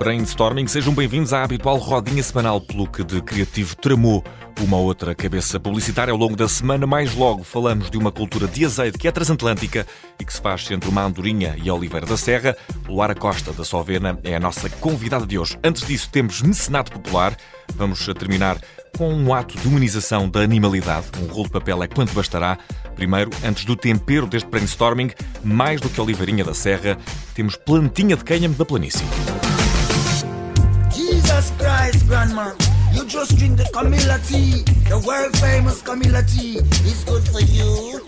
Brainstorming, sejam bem-vindos à habitual rodinha semanal pelo que de criativo tramou uma outra cabeça publicitária. Ao longo da semana, mais logo, falamos de uma cultura de azeite que é transatlântica e que se faz entre uma andorinha e Oliveira da Serra. Luara Costa, da Sovena, é a nossa convidada de hoje. Antes disso, temos Mecenato Popular. Vamos terminar com um ato de humanização da animalidade. Um rolo de papel é quanto bastará. Primeiro, antes do tempero deste brainstorming, mais do que Oliveirinha da Serra, temos plantinha de cânhamo da planície. Grandma. You just drink the Camilla tea, the world famous Camilla tea. It's good for you,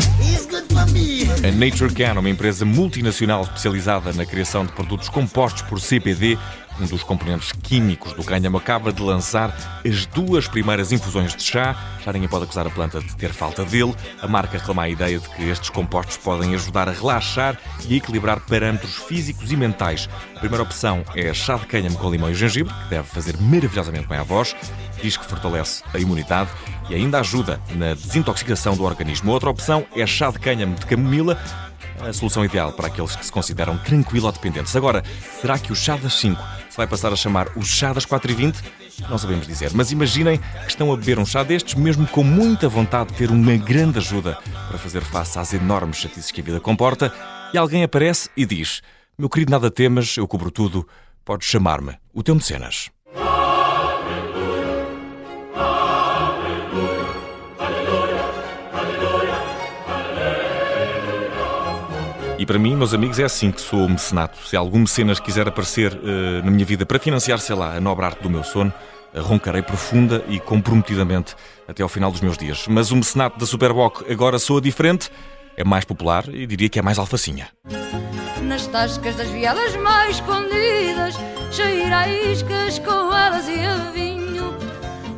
uma empresa multinacional especializada na criação de produtos compostos por CBD, um dos componentes químicos do cânhamo, acaba de lançar as duas primeiras infusões de chá. Já ninguém pode acusar a planta de ter falta dele. A marca reclama a ideia de que estes compostos podem ajudar a relaxar e a equilibrar parâmetros físicos e mentais. A primeira opção é chá de cânhamo com limão e gengibre, que deve fazer maravilhosamente bem à voz. Diz que fortalece a imunidade e ainda ajuda na desintoxicação do organismo. Outra opção é chá de cânhamo de camomila, a solução ideal para aqueles que se consideram tranquilo-dependentes. Agora, será que o chá das 5 se vai passar a chamar o chá das 4h20? Não sabemos dizer, mas imaginem que estão a beber um chá destes, mesmo com muita vontade de ter uma grande ajuda para fazer face às enormes chatices que a vida comporta, e alguém aparece e diz: Meu querido, nada temas, eu cubro tudo, podes chamar-me o teu mecenas. E para mim, meus amigos, é assim que sou mecenato. Se algum mecenas quiser aparecer uh, na minha vida para financiar, sei lá, a nobre arte do meu sono, roncarei profunda e comprometidamente até ao final dos meus dias. Mas o mecenato da Superboc agora soa diferente, é mais popular e diria que é mais alfacinha. Nas tascas das vielas mais escondidas, cheira a iscas com elas e a vinho.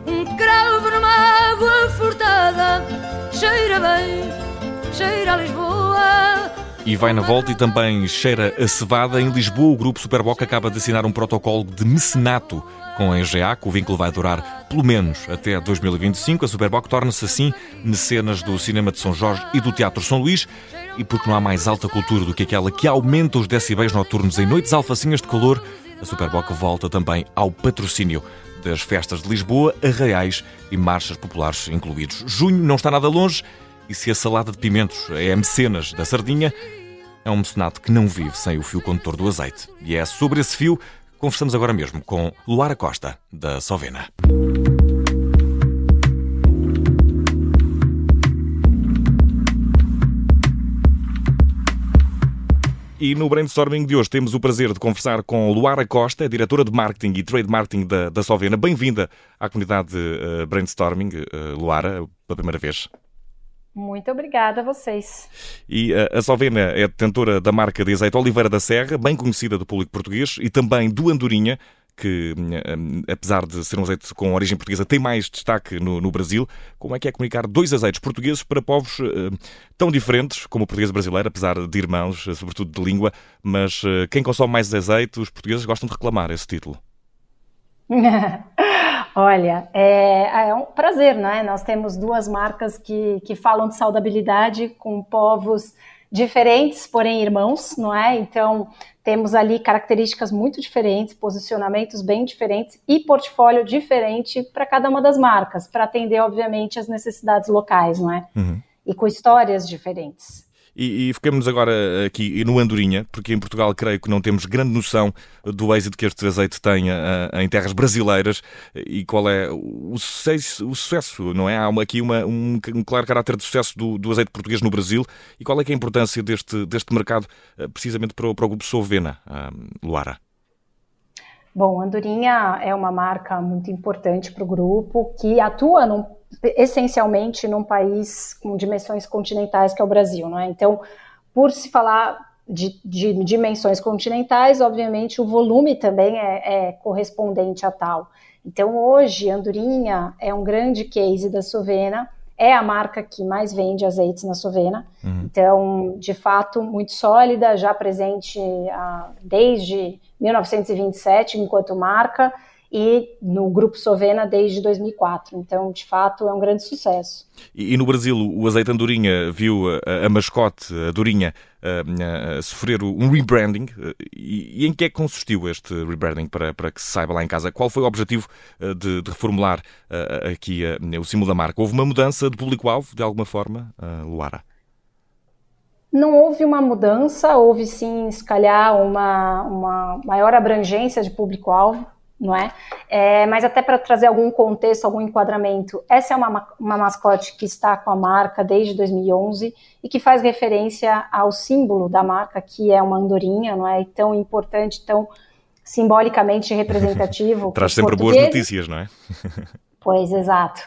Um cravo numa água furtada, cheira bem, cheira a Lisboa. E vai na volta e também cheira a cevada. Em Lisboa, o Grupo Superboc acaba de assinar um protocolo de mecenato com a EGA, que o vínculo vai durar pelo menos até 2025. A Superboc torna-se assim mecenas do Cinema de São Jorge e do Teatro São Luís. E porque não há mais alta cultura do que aquela que aumenta os decibéis noturnos em noites alfacinhas de calor, a Superboc volta também ao patrocínio das festas de Lisboa, arraiais e marchas populares incluídos. Junho não está nada longe e se a salada de pimentos é mecenas da sardinha, é um mecenato que não vive sem o fio condutor do azeite. E é sobre esse fio que conversamos agora mesmo com Luara Costa, da Sovena. E no brainstorming de hoje temos o prazer de conversar com Luara Costa, diretora de marketing e trade marketing da, da Sovena. Bem-vinda à comunidade uh, brainstorming, uh, Luara, pela primeira vez. Muito obrigada a vocês. E uh, a Salvena é detentora da marca de azeite Oliveira da Serra, bem conhecida do público português, e também do Andorinha, que, uh, apesar de ser um azeite com origem portuguesa, tem mais destaque no, no Brasil. Como é que é comunicar dois azeites portugueses para povos uh, tão diferentes como o português brasileiro, apesar de irmãos, sobretudo de língua, mas quem consome mais azeite, os portugueses gostam de reclamar esse título. Olha, é, é, um prazer, né? Nós temos duas marcas que, que falam de saudabilidade com povos diferentes, porém irmãos, não é? Então, temos ali características muito diferentes, posicionamentos bem diferentes e portfólio diferente para cada uma das marcas, para atender, obviamente, as necessidades locais, não é? Uhum. E com histórias diferentes. E, e foquemos agora aqui no Andorinha, porque em Portugal creio que não temos grande noção do êxito que este azeite tem uh, em terras brasileiras e qual é o sucesso, o sucesso não é? Há uma, aqui uma, um, um, claro caráter de sucesso do, do, azeite português no Brasil e qual é, é a importância deste, deste mercado uh, precisamente para o, para o Grupo Sovena, Luara? Bom, Andorinha é uma marca muito importante para o grupo que atua num essencialmente num país com dimensões continentais que é o Brasil, não é? Então, por se falar de, de dimensões continentais, obviamente o volume também é, é, correspondente a tal. Então, hoje, Andorinha é um grande case da Sovena, é a marca que mais vende azeites na Sovena. Uhum. Então, de fato, muito sólida, já presente ah, desde 1927 enquanto marca e no Grupo Sovena desde 2004. Então, de fato, é um grande sucesso. E, e no Brasil, o azeite Andorinha viu a, a mascote, a Dorinha, a, a sofrer um rebranding. E, e, em que é que consistiu este rebranding, para, para que se saiba lá em casa? Qual foi o objetivo eh, de, de reformular uh, aqui uh, o símbolo da marca? Houve uma mudança de público-alvo, de alguma forma, Luara? Não houve uma mudança, houve sim, se calhar, uma, uma maior abrangência de público-alvo não é? é mas até para trazer algum contexto, algum enquadramento, essa é uma, uma mascote que está com a marca desde 2011 e que faz referência ao símbolo da marca, que é uma andorinha, não é? E tão importante, tão simbolicamente representativo. Traz sempre boas notícias, não é? pois, exato.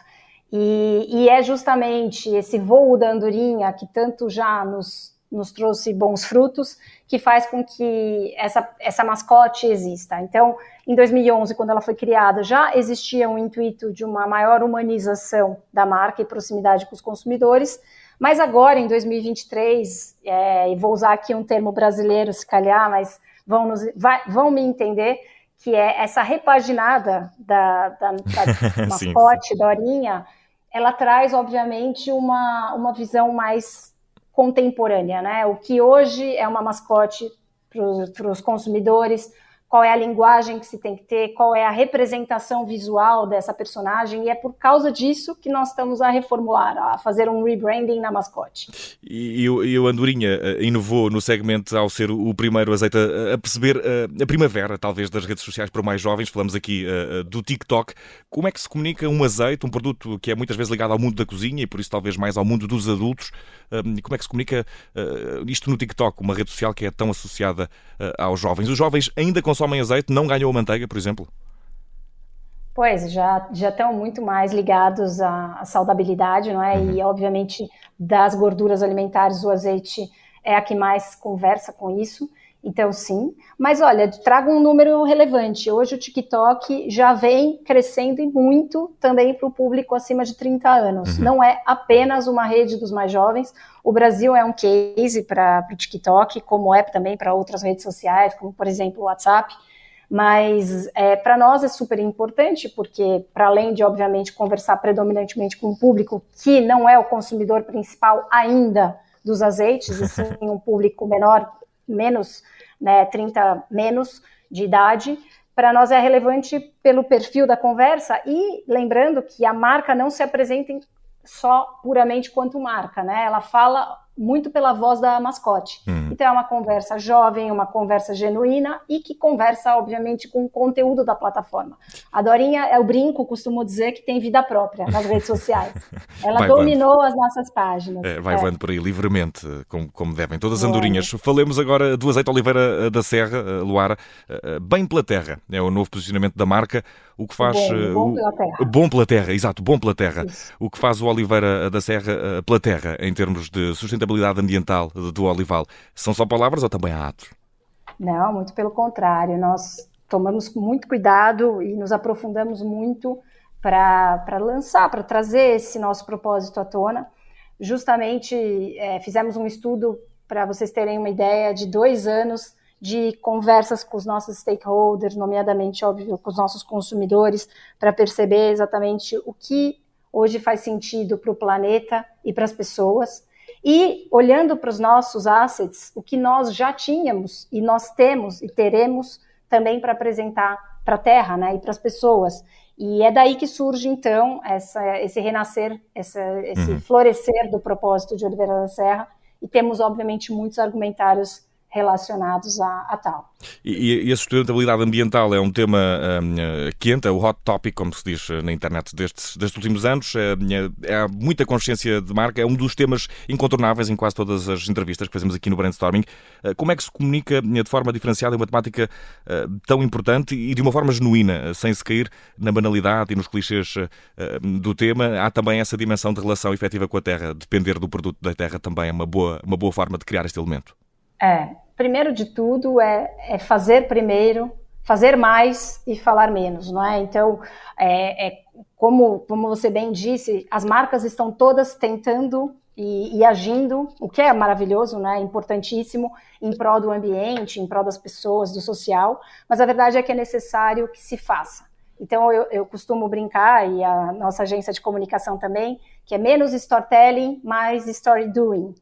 E, e é justamente esse voo da andorinha que tanto já nos nos trouxe bons frutos, que faz com que essa, essa mascote exista. Então, em 2011, quando ela foi criada, já existia um intuito de uma maior humanização da marca e proximidade com os consumidores, mas agora, em 2023, é, e vou usar aqui um termo brasileiro, se calhar, mas vão, nos, vai, vão me entender, que é essa repaginada da, da, da mascote, Dorinha, ela traz, obviamente, uma, uma visão mais contemporânea, né? O que hoje é uma mascote para os consumidores, qual é a linguagem que se tem que ter, qual é a representação visual dessa personagem, e é por causa disso que nós estamos a reformular, a fazer um rebranding na mascote. E, e, e o Andorinha eh, inovou no segmento ao ser o primeiro azeite a, a perceber a, eh, a, primavera, talvez, das redes sociais para mais jovens, falamos aqui uh, do TikTok. Como é que se comunica um azeite, um produto que é muitas vezes ligado ao mundo da cozinha e por isso talvez mais ao mundo dos adultos, uh, como é que se comunica isto no TikTok, uma rede social que é tão associada aos jovens? Os jovens ainda consomem consomem azeite não ganham a manteiga, por exemplo? Pois, já, já estão muito mais ligados à, à saudabilidade, não é? Uhum. E, obviamente, das gorduras alimentares, o azeite é a que mais conversa com isso. Então, sim. Mas, olha, trago um número relevante. Hoje o TikTok já vem crescendo e muito também para o público acima de 30 anos. Uhum. Não é apenas uma rede dos mais jovens. O Brasil é um case para o TikTok, como é também para outras redes sociais, como, por exemplo, o WhatsApp. Mas é, para nós é super importante, porque, para além de, obviamente, conversar predominantemente com um público que não é o consumidor principal ainda dos azeites, e sim um público menor menos, né, 30 menos de idade, para nós é relevante pelo perfil da conversa e lembrando que a marca não se apresenta só puramente quanto marca, né? Ela fala muito pela voz da mascote. Uhum. Então é uma conversa jovem, uma conversa genuína e que conversa, obviamente, com o conteúdo da plataforma. A Dorinha, é o brinco, costumo dizer que tem vida própria nas redes sociais. Ela vai dominou voando. as nossas páginas. É, vai é. voando por aí livremente, como, como devem todas as andorinhas. Falemos agora do azeite Oliveira eh, da Serra, eh, Luara, eh, bem pela terra. É o novo posicionamento da marca, o que faz... Bom, bom pela terra. Bom pela terra, exato, bom pela terra. Isso. O que faz o Oliveira da Serra pela terra, em termos de sustentabilidade sustentabilidade ambiental do olival. São só palavras ou também há atos? Não, muito pelo contrário. Nós tomamos muito cuidado e nos aprofundamos muito para lançar, para trazer esse nosso propósito à tona. Justamente é, fizemos um estudo, para vocês terem uma ideia, de dois anos de conversas com os nossos stakeholders, nomeadamente, óbvio, com os nossos consumidores, para perceber exatamente o que hoje faz sentido para o planeta e para as pessoas. E olhando para os nossos assets, o que nós já tínhamos e nós temos e teremos também para apresentar para a Terra né, e para as pessoas. E é daí que surge, então, essa, esse renascer, essa, esse uhum. florescer do propósito de Oliveira da Serra. E temos, obviamente, muitos argumentários relacionados a, a tal. E, e, a sustentabilidade ambiental é um tema um, quente, é o hot topic, como se diz na internet destes, destes últimos anos. É, é, muita consciência de marca, é um dos temas incontornáveis em quase todas as entrevistas que fazemos aqui no Brainstorming. Eh, como é que se comunica de forma diferenciada uma temática tão importante e de uma forma genuína, sem se cair na banalidade e nos clichês uh, do tema? Há também essa dimensão de relação efetiva com a terra. Depender do produto da terra também é uma boa, uma boa forma de criar este elemento. É, primeiro de tudo é, é, fazer primeiro, fazer mais e falar menos, não é? Então, é, é, como, como você bem disse, as marcas estão todas tentando e, e, agindo, o que é maravilhoso, né? Importantíssimo em prol do ambiente, em prol das pessoas, do social. Mas a verdade é que é necessário que se faça. Então, eu, eu, costumo brincar, e a nossa agência de comunicação também, que é menos storytelling, mais story doing.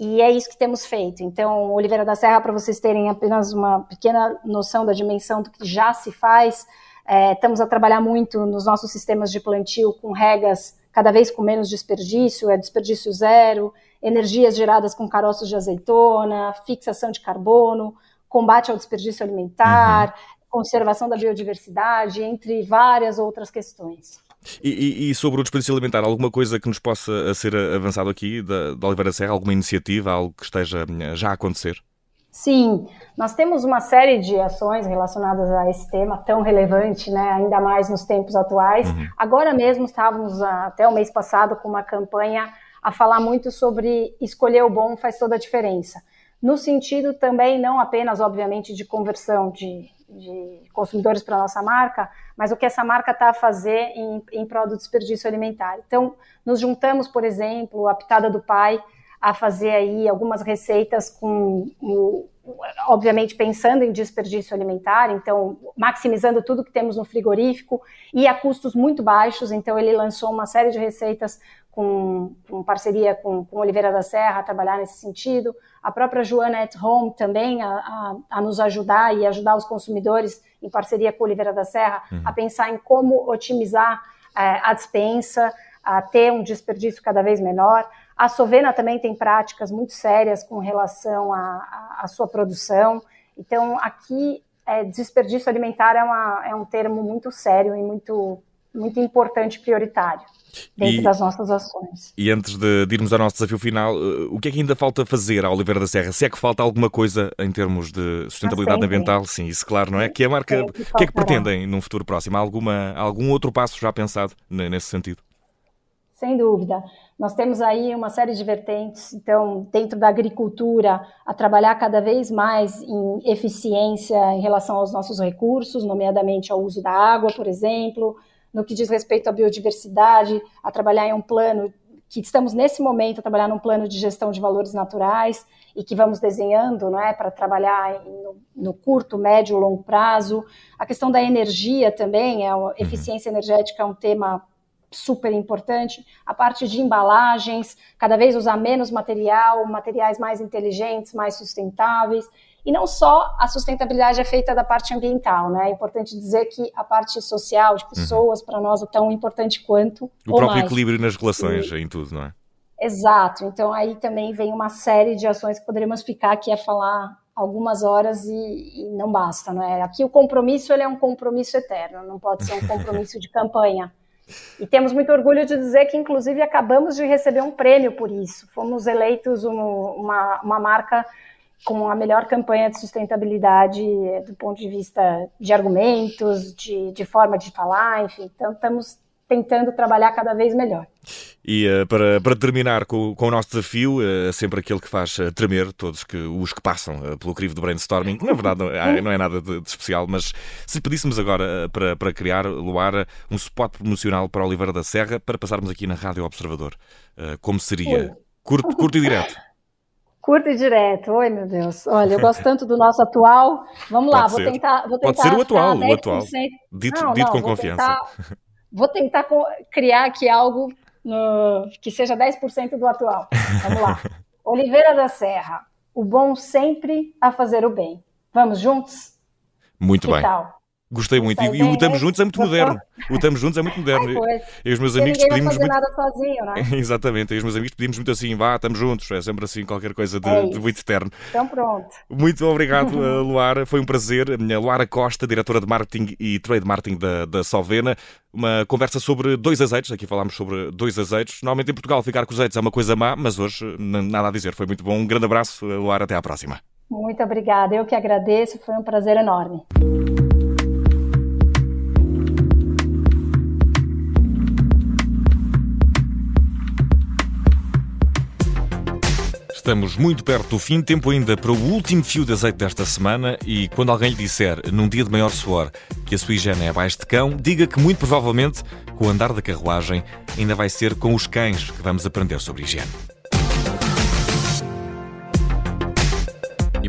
E é isso que temos feito. Então, Oliveira da Serra, para vocês terem apenas uma pequena noção da dimensão do que já se faz, é, estamos a trabalhar muito nos nossos sistemas de plantio com regas cada vez com menos desperdício, é desperdício zero, energias geradas com caroços de azeitona, fixação de carbono, combate ao desperdício alimentar, uhum. conservação da biodiversidade, entre várias outras questões. E, e, e, sobre o desperdício alimentar, alguma coisa que nos possa ser avançado aqui da, da Oliveira Serra, alguma iniciativa, algo que esteja eh, já a acontecer? Sim, nós temos uma série de ações relacionadas a esse tema tão relevante, né, ainda mais nos tempos atuais. Uhum. Agora mesmo estávamos, ah, até o mês passado, com uma campanha a falar muito sobre escolher o bom faz toda a diferença. No sentido também, não apenas, obviamente, de conversão de, de consumidores para nossa marca, mas o que essa marca está a fazer em, em prol do desperdício alimentar. Então, nos juntamos, por exemplo, a Pitada do Pai, a fazer aí algumas receitas com, obviamente pensando em desperdício alimentar, então maximizando tudo que temos no frigorífico e a custos muito baixos. Então ele lançou uma série de receitas com, com parceria com, com, Oliveira da Serra a trabalhar nesse sentido. A própria Joana at Home também a, a, a nos ajudar e ajudar os consumidores em parceria com Oliveira da Serra uhum. a pensar em como otimizar é, a dispensa, a ter um desperdício cada vez menor. A Sovena também tem práticas muito sérias com relação à sua produção. Então, aqui, é, desperdício alimentar é, uma, é um termo muito sério e muito, muito importante, prioritário dentro e, das nossas ações. E antes de, de, irmos ao nosso desafio final, eh, o que é que ainda falta fazer à Oliveira da Serra? Se é que falta alguma coisa em termos de sustentabilidade ambiental? Sim, isso claro, não é? Que a marca, o que é que pretendem num futuro próximo? Há alguma, algum outro passo já pensado nesse sentido? Sem dúvida. Nós temos aí uma série de vertentes, então, dentro da agricultura, a trabalhar cada vez mais em eficiência em relação aos nossos recursos, nomeadamente ao uso da água, por exemplo, no que diz respeito à biodiversidade, a trabalhar em um plano que estamos nesse momento a trabalhar num plano de gestão de valores naturais e que vamos desenhando, não é, para trabalhar no, no, curto, médio, longo prazo. A questão da energia também, é, a uhum. eficiência energética é um tema super importante, a parte de embalagens, cada vez usar menos material, materiais mais inteligentes, mais sustentáveis. E não só a sustentabilidade é feita da parte ambiental, né? É importante dizer que a parte social, de pessoas, uhum. para nós é tão importante quanto. O próprio mais. equilíbrio nas relações, e... em tudo, não é? Exato. Então aí também vem uma série de ações que poderíamos ficar aqui a falar algumas horas e, e não basta, não é? Aqui o compromisso ele é um compromisso eterno, não pode ser um compromisso de campanha. E temos muito orgulho de dizer que, inclusive, acabamos de receber um prêmio por isso. Fomos eleitos um, uma, uma marca com a melhor campanha de sustentabilidade do ponto de vista de argumentos, de, de forma de falar, enfim. Então, estamos tentando trabalhar cada vez melhor. E uh, para, para terminar com, com, o nosso desafio, uh, sempre aquele que faz uh, tremer todos que, os que passam pelo crivo do brainstorming, na verdade não é, não é nada de, de, especial, mas se pedíssemos agora para, para criar, Luara, um spot promocional para Oliveira da Serra para passarmos aqui na Rádio Observador, como seria? Curto, curto e direto. Curto e direto. Oi, meu Deus. Olha, eu gosto tanto do nosso atual. Vamos lá, vou tentar, vou tentar. Pode ser o atual, o atual. Dito, não, dito não, com confiança. Tentar, Vou tentar criar aqui algo no, que seja 10% do atual. Vamos lá. Oliveira da Serra, o bom sempre a fazer o bem. Vamos juntos? Muito que bem. Tal? Gostei muito. E, e o Estamos Juntos é muito moderno. O Estamos Juntos é muito moderno. Ai, e os meus amigos pedimos muito. nada sozinho, não é? Exatamente. E os meus amigos pedimos muito assim, vá, estamos juntos. É sempre assim, qualquer coisa de, é de muito eterno. Então pronto. Muito obrigado, eh, Luara. Foi um prazer. Luara Costa, diretora de marketing e trade marketing da, da Solvena. Uma conversa sobre dois azeites. Aqui falámos sobre dois azeites. Normalmente em Portugal ficar com os azeites é uma coisa má, mas hoje nada a dizer. Foi muito bom. Um grande abraço, Luara. Até à próxima. Muito obrigada. Eu que agradeço. Foi um prazer enorme. Estamos muito perto do fim, tempo ainda para o último fio de azeite desta semana e quando alguém lhe disser, num dia de maior suor, que a sua higiene é abaixo de cão, diga que muito provavelmente, com o andar da carruagem, ainda vai ser com os cães que vamos aprender sobre higiene.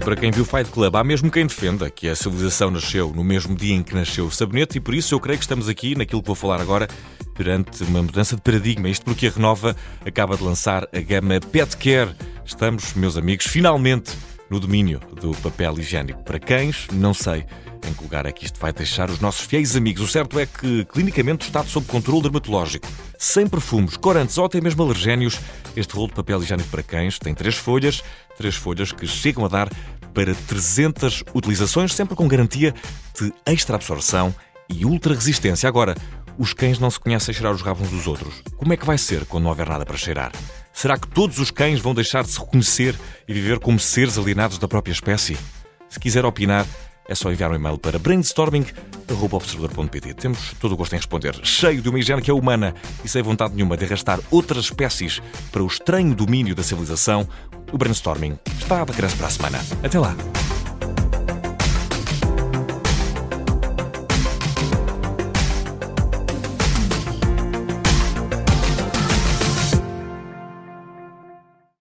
para quem viu Fight Club, há mesmo quem defenda que a civilização nasceu no mesmo dia em que nasceu o sabonete e por isso eu creio que estamos aqui, naquilo que vou falar agora, perante uma mudança de paradigma. Isto porque a Renova acaba de lançar a gama Pet Care. Estamos, meus amigos, finalmente no domínio do papel higiênico. Para cães, não sei em que lugar é que isto vai deixar os nossos fiéis amigos. O certo é que, clinicamente, está sob controle dermatológico. Sem perfumes, corantes ou até mesmo alergénios, este rolo de papel higiênico para cães tem três folhas, três folhas que chegam a dar para 300 utilizações, sempre com garantia de extra absorção e ultra resistência. Agora, os cães não se conhecem a cheirar os rabos dos outros. Como é que vai ser quando não houver nada para cheirar? Será que todos os cães vão deixar de se reconhecer e viver como seres alienados da própria espécie? Se quiser opinar, é só enviar um e-mail para brainstorming.observador.pt. Temos todo o gosto em responder, cheio de uma higiene que é humana e sem vontade nenhuma de arrastar outras espécies para o estranho domínio da civilização. O brainstorming está de regresso para a semana. Até lá!